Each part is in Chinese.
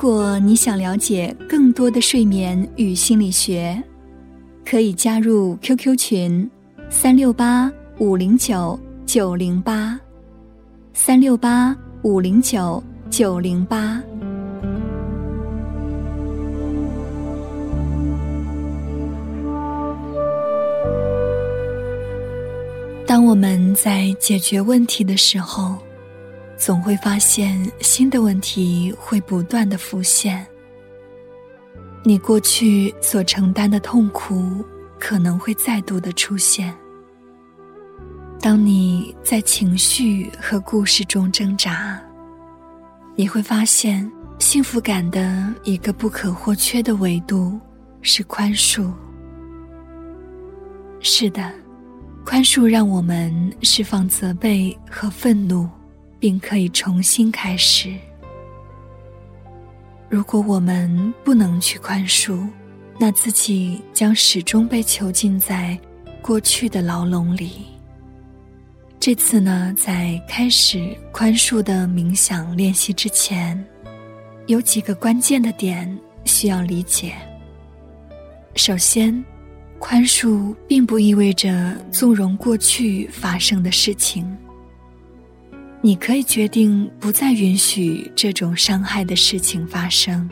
如果你想了解更多的睡眠与心理学，可以加入 QQ 群：三六八五零九九零八，三六八五零九九零八。当我们在解决问题的时候，总会发现新的问题会不断的浮现。你过去所承担的痛苦可能会再度的出现。当你在情绪和故事中挣扎，你会发现幸福感的一个不可或缺的维度是宽恕。是的。宽恕让我们释放责备和愤怒，并可以重新开始。如果我们不能去宽恕，那自己将始终被囚禁在过去的牢笼里。这次呢，在开始宽恕的冥想练习之前，有几个关键的点需要理解。首先。宽恕并不意味着纵容过去发生的事情。你可以决定不再允许这种伤害的事情发生，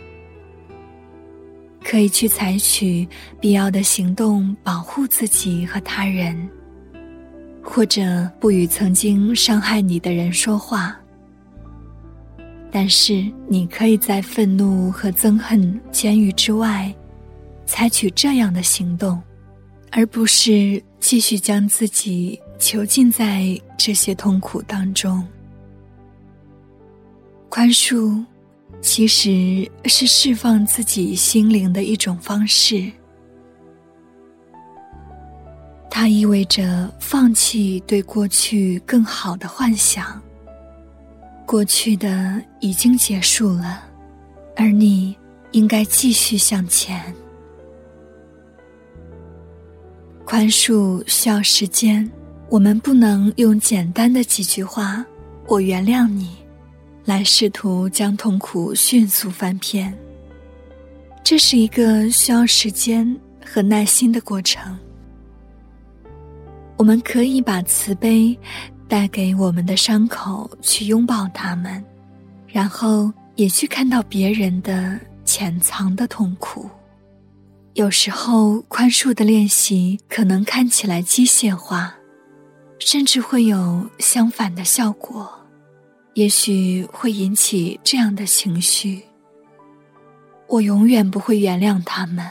可以去采取必要的行动保护自己和他人，或者不与曾经伤害你的人说话。但是，你可以在愤怒和憎恨监狱之外，采取这样的行动。而不是继续将自己囚禁在这些痛苦当中。宽恕，其实是释放自己心灵的一种方式。它意味着放弃对过去更好的幻想。过去的已经结束了，而你应该继续向前。宽恕需要时间，我们不能用简单的几句话“我原谅你”来试图将痛苦迅速翻篇。这是一个需要时间和耐心的过程。我们可以把慈悲带给我们的伤口，去拥抱他们，然后也去看到别人的潜藏的痛苦。有时候，宽恕的练习可能看起来机械化，甚至会有相反的效果，也许会引起这样的情绪：我永远不会原谅他们，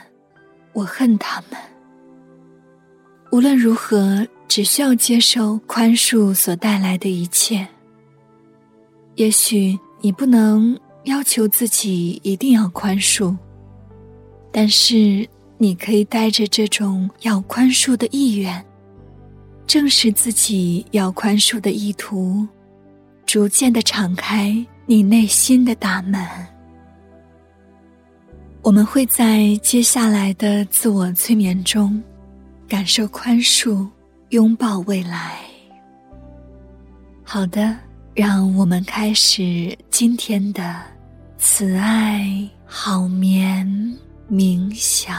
我恨他们。无论如何，只需要接受宽恕所带来的一切。也许你不能要求自己一定要宽恕，但是。你可以带着这种要宽恕的意愿，正视自己要宽恕的意图，逐渐的敞开你内心的大门。我们会在接下来的自我催眠中，感受宽恕，拥抱未来。好的，让我们开始今天的慈爱好眠冥想。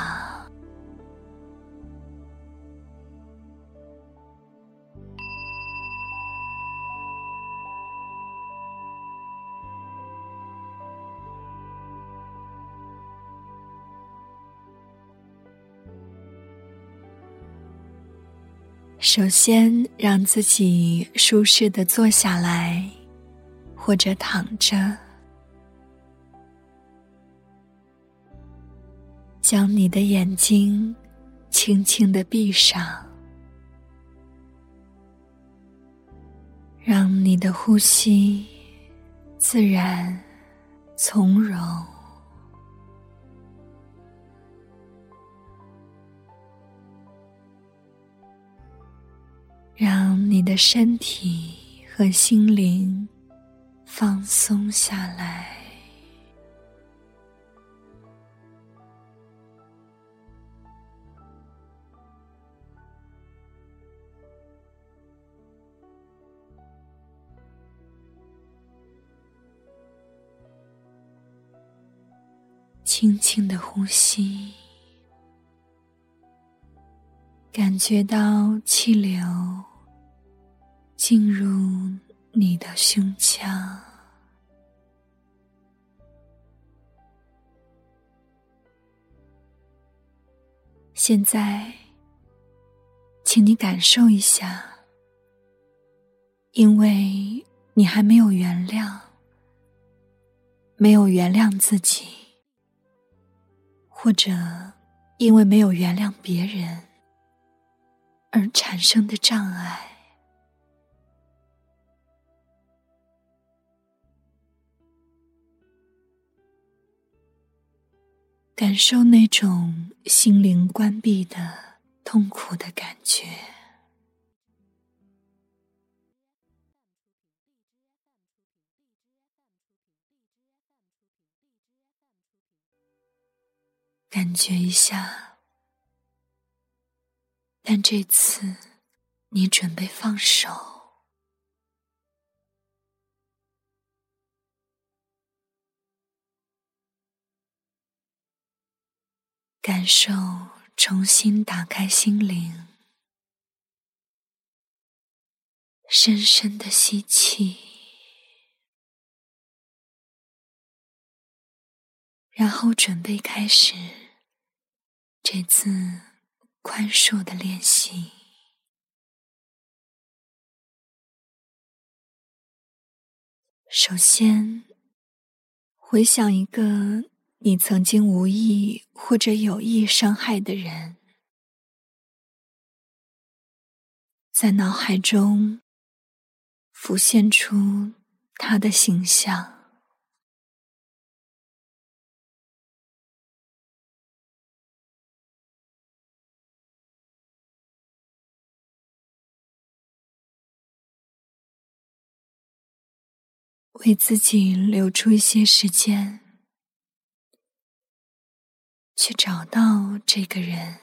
首先，让自己舒适的坐下来，或者躺着，将你的眼睛轻轻的闭上，让你的呼吸自然从容，让你的身体和心灵放松下来。轻轻的呼吸，感觉到气流进入你的胸腔。现在，请你感受一下，因为你还没有原谅，没有原谅自己。或者因为没有原谅别人而产生的障碍，感受那种心灵关闭的痛苦的感觉。感觉一下，但这次你准备放手，感受重新打开心灵，深深的吸气，然后准备开始。这次宽恕的练习，首先回想一个你曾经无意或者有意伤害的人，在脑海中浮现出他的形象。为自己留出一些时间，去找到这个人。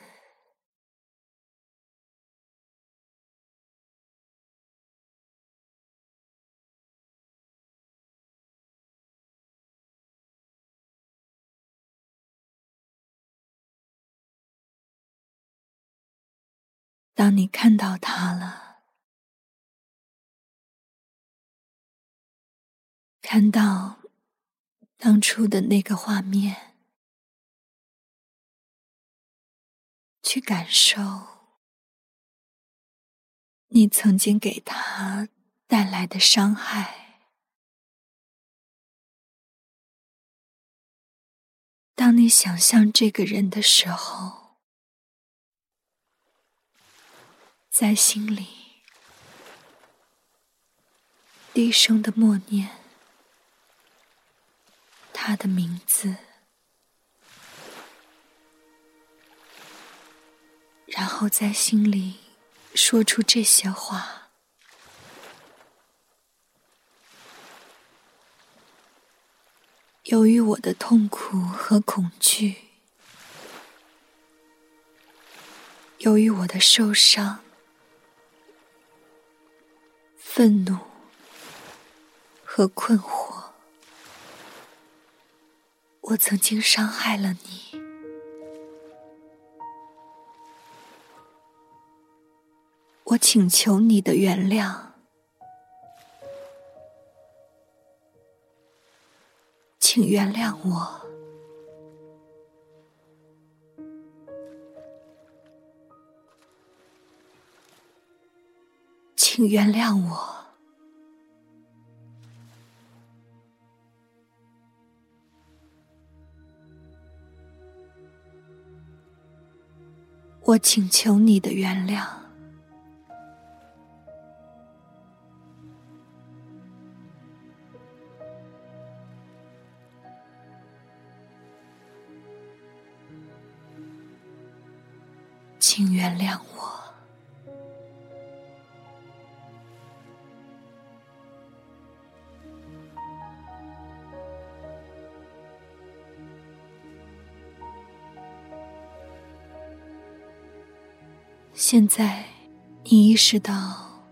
当你看到他了。看到当初的那个画面，去感受你曾经给他带来的伤害。当你想象这个人的时候，在心里低声的默念。他的名字，然后在心里说出这些话。由于我的痛苦和恐惧，由于我的受伤、愤怒和困惑。我曾经伤害了你，请求你的原谅，请原谅我，请原谅我。我请求你的原谅，请原谅我。现在，你意识到，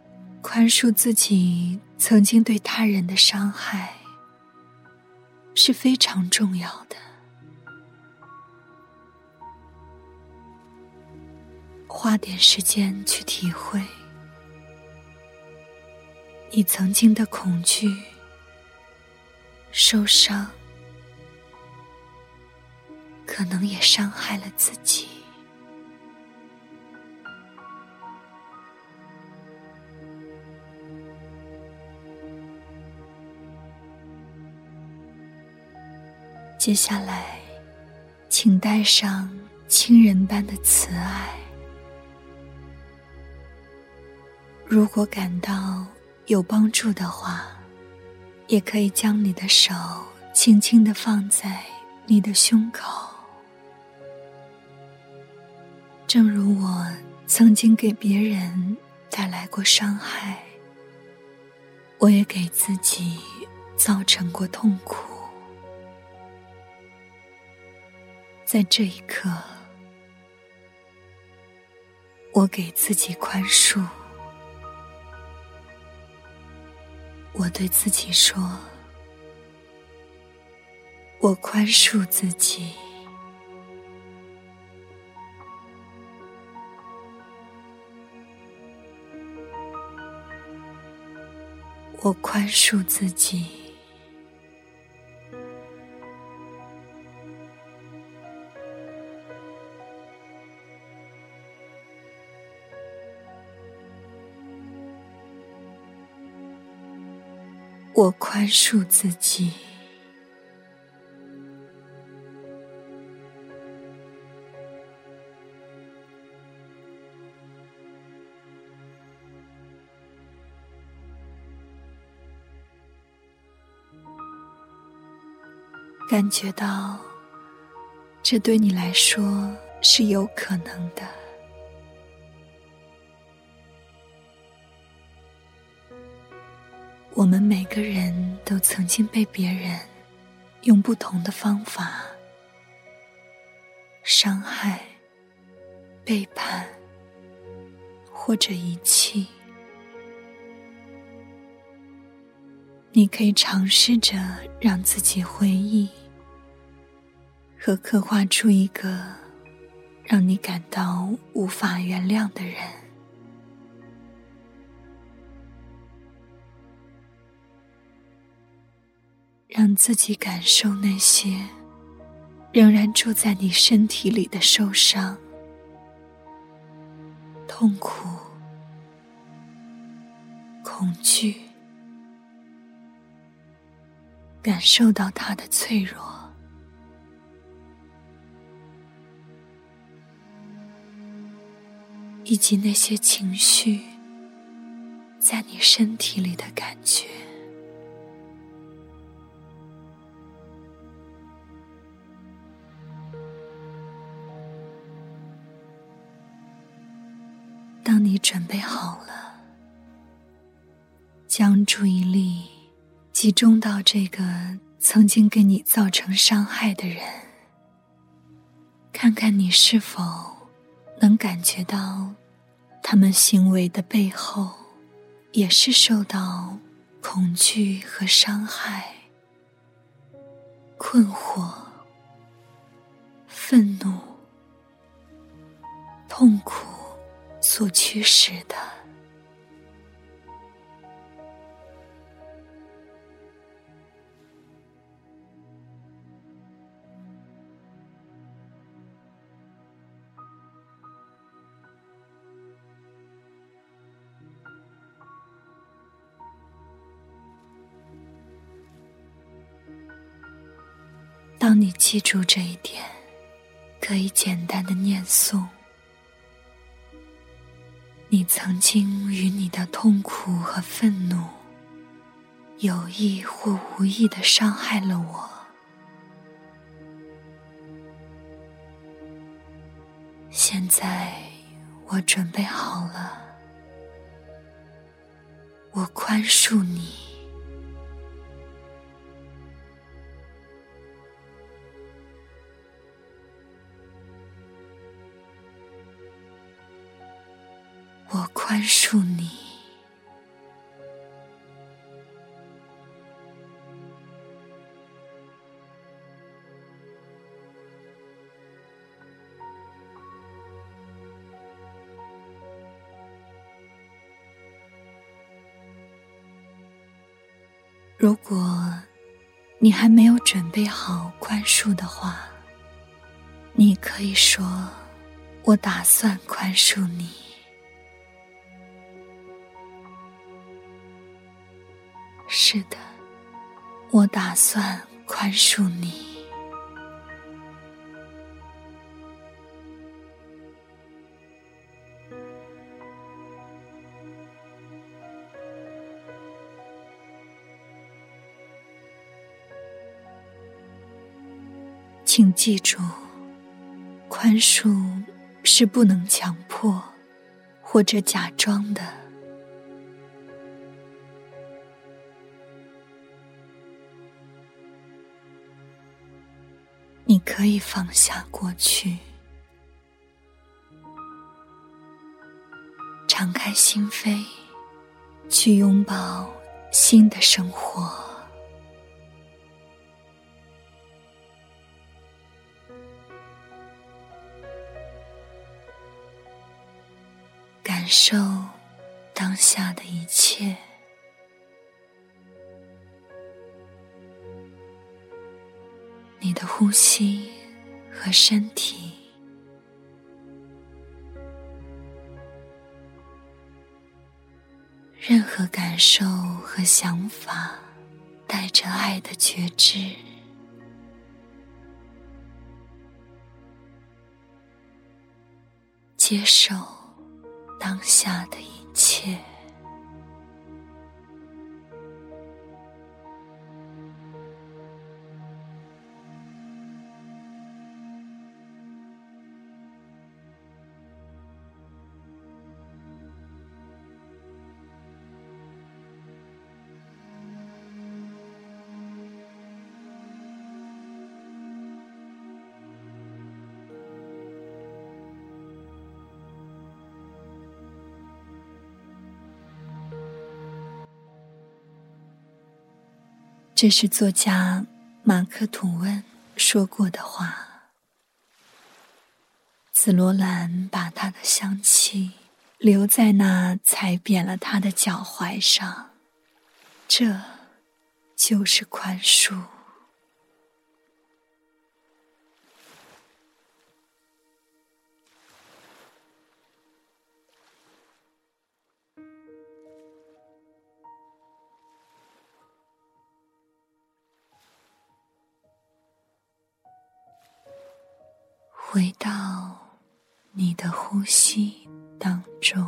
宽恕自己曾经对他人的伤害是非常重要的。花点时间去体会，你曾经的恐惧、受伤，可能也伤害了自己。接下来，请带上亲人般的慈爱。如果感到有帮助的话，也可以将你的手轻轻的放在你的胸口。正如我曾经给别人带来过伤害，我也给自己造成过痛苦。在这一刻，我给自己宽恕。我对自己说：“我宽恕自己，我宽恕自己。”我宽恕自己，感觉到这对你来说是有可能的。我们每个人都曾经被别人用不同的方法伤害、背叛或者遗弃。你可以尝试着让自己回忆和刻画出一个让你感到无法原谅的人。让自己感受那些仍然住在你身体里的受伤、痛苦、恐惧，感受到他的脆弱，以及那些情绪在你身体里的感觉。当你准备好了，将注意力集中到这个曾经给你造成伤害的人，看看你是否能感觉到他们行为的背后也是受到恐惧和伤害、困惑、愤怒、痛苦。所驱使的。当你记住这一点，可以简单的念诵。你曾经与你的痛苦和愤怒，有意或无意的伤害了我。现在我准备好了，我宽恕你，宽恕你。如果你还没有准备好宽恕的话，你可以说：“我打算宽恕你。”打算宽恕你。请记住，宽恕是不能强迫或者假装的。可以放下过去，敞开心扉，去拥抱新的生活。感受当下的一切，呼吸和身体，任何感受和想法，带着爱的觉知，接受。当下的一切。这是作家马克·吐温说过的话。紫罗兰把它的香气留在那踩扁了它的脚踝上，这就是宽恕。呼吸当中，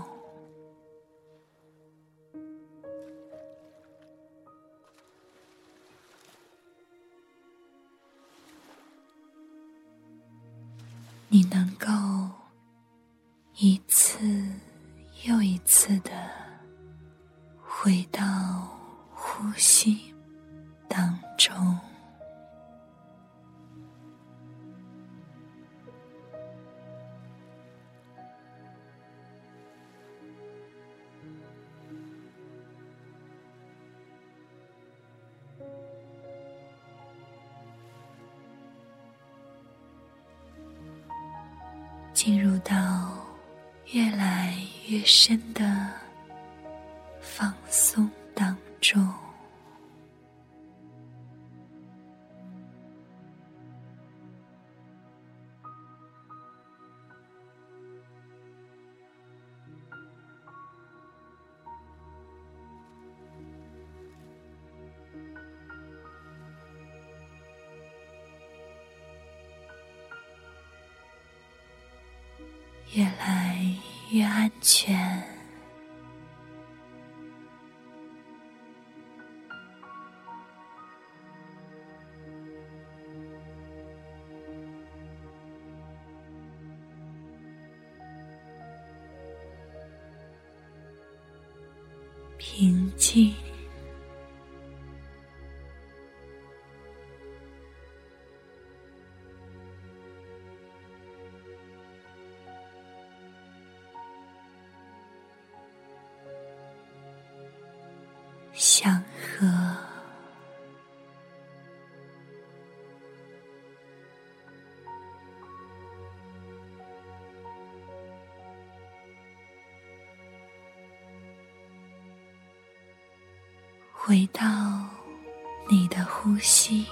越深的放松当中。平静。回到你的呼吸。